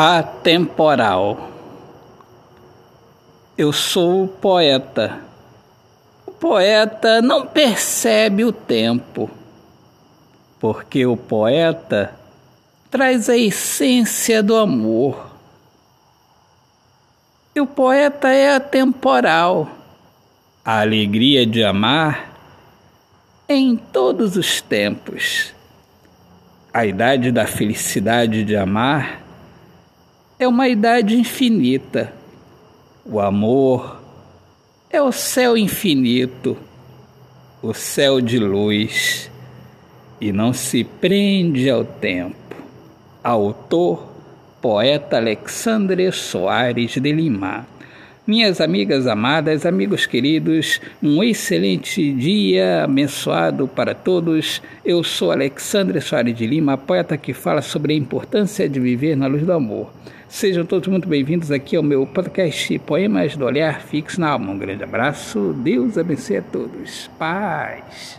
atemporal. Eu sou poeta. O poeta não percebe o tempo, porque o poeta traz a essência do amor. E o poeta é atemporal. A alegria de amar em todos os tempos. A idade da felicidade de amar é uma idade infinita. O amor é o céu infinito, o céu de luz, e não se prende ao tempo. Autor, poeta Alexandre Soares de Lima. Minhas amigas amadas, amigos queridos, um excelente dia abençoado para todos. Eu sou Alexandre Soares de Lima, poeta que fala sobre a importância de viver na luz do amor. Sejam todos muito bem-vindos aqui ao meu podcast Poemas do Olhar Fixo na Alma. Um grande abraço, Deus abençoe a todos. Paz.